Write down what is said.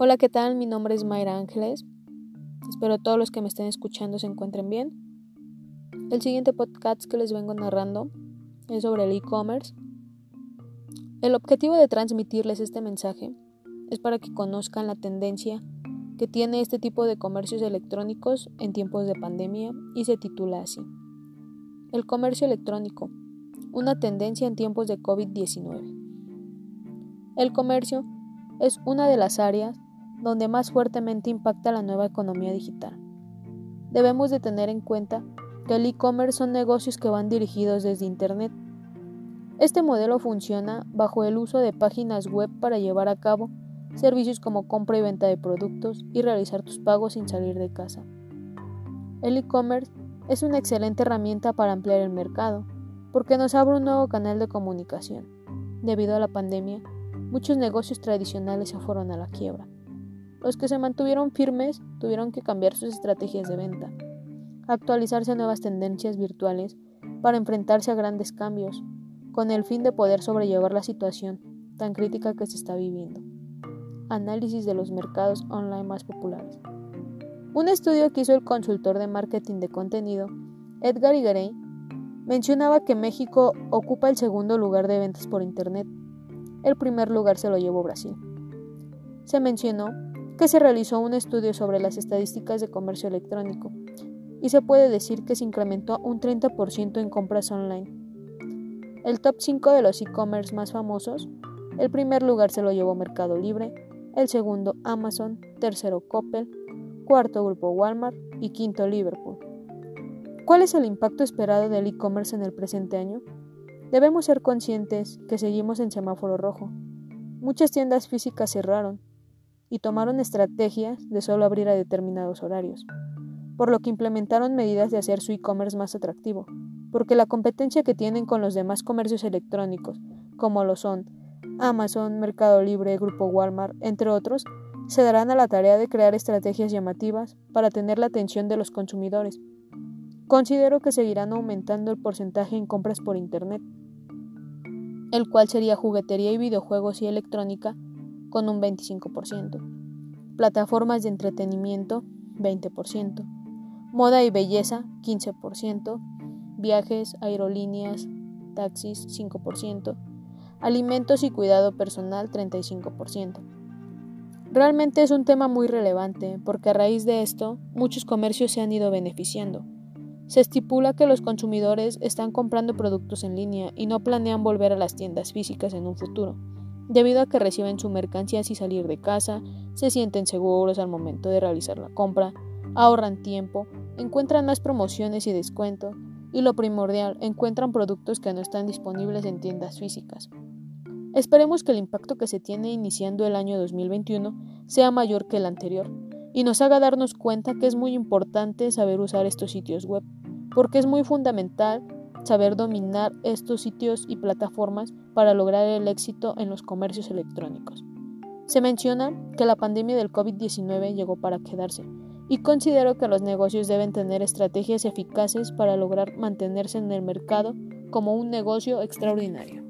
Hola, ¿qué tal? Mi nombre es Mayra Ángeles. Espero todos los que me estén escuchando se encuentren bien. El siguiente podcast que les vengo narrando es sobre el e-commerce. El objetivo de transmitirles este mensaje es para que conozcan la tendencia que tiene este tipo de comercios electrónicos en tiempos de pandemia y se titula así. El comercio electrónico, una tendencia en tiempos de COVID-19. El comercio es una de las áreas donde más fuertemente impacta la nueva economía digital. Debemos de tener en cuenta que el e-commerce son negocios que van dirigidos desde Internet. Este modelo funciona bajo el uso de páginas web para llevar a cabo servicios como compra y venta de productos y realizar tus pagos sin salir de casa. El e-commerce es una excelente herramienta para ampliar el mercado, porque nos abre un nuevo canal de comunicación. Debido a la pandemia, muchos negocios tradicionales se fueron a la quiebra. Los que se mantuvieron firmes tuvieron que cambiar sus estrategias de venta, actualizarse a nuevas tendencias virtuales para enfrentarse a grandes cambios, con el fin de poder sobrellevar la situación tan crítica que se está viviendo. Análisis de los mercados online más populares. Un estudio que hizo el consultor de marketing de contenido, Edgar Higuerey, mencionaba que México ocupa el segundo lugar de ventas por Internet. El primer lugar se lo llevó Brasil. Se mencionó que se realizó un estudio sobre las estadísticas de comercio electrónico y se puede decir que se incrementó un 30% en compras online. El top 5 de los e-commerce más famosos, el primer lugar se lo llevó Mercado Libre, el segundo Amazon, tercero Coppel, cuarto Grupo Walmart y quinto Liverpool. ¿Cuál es el impacto esperado del e-commerce en el presente año? Debemos ser conscientes que seguimos en semáforo rojo. Muchas tiendas físicas cerraron, y tomaron estrategias de solo abrir a determinados horarios, por lo que implementaron medidas de hacer su e-commerce más atractivo, porque la competencia que tienen con los demás comercios electrónicos, como lo son Amazon, Mercado Libre, Grupo Walmart, entre otros, se darán a la tarea de crear estrategias llamativas para tener la atención de los consumidores. Considero que seguirán aumentando el porcentaje en compras por Internet, el cual sería juguetería y videojuegos y electrónica con un 25%, plataformas de entretenimiento 20%, moda y belleza 15%, viajes, aerolíneas, taxis 5%, alimentos y cuidado personal 35%. Realmente es un tema muy relevante porque a raíz de esto muchos comercios se han ido beneficiando. Se estipula que los consumidores están comprando productos en línea y no planean volver a las tiendas físicas en un futuro debido a que reciben su mercancía sin salir de casa, se sienten seguros al momento de realizar la compra, ahorran tiempo, encuentran más promociones y descuentos, y lo primordial, encuentran productos que no están disponibles en tiendas físicas. Esperemos que el impacto que se tiene iniciando el año 2021 sea mayor que el anterior y nos haga darnos cuenta que es muy importante saber usar estos sitios web, porque es muy fundamental saber dominar estos sitios y plataformas para lograr el éxito en los comercios electrónicos. Se menciona que la pandemia del COVID-19 llegó para quedarse y considero que los negocios deben tener estrategias eficaces para lograr mantenerse en el mercado como un negocio extraordinario.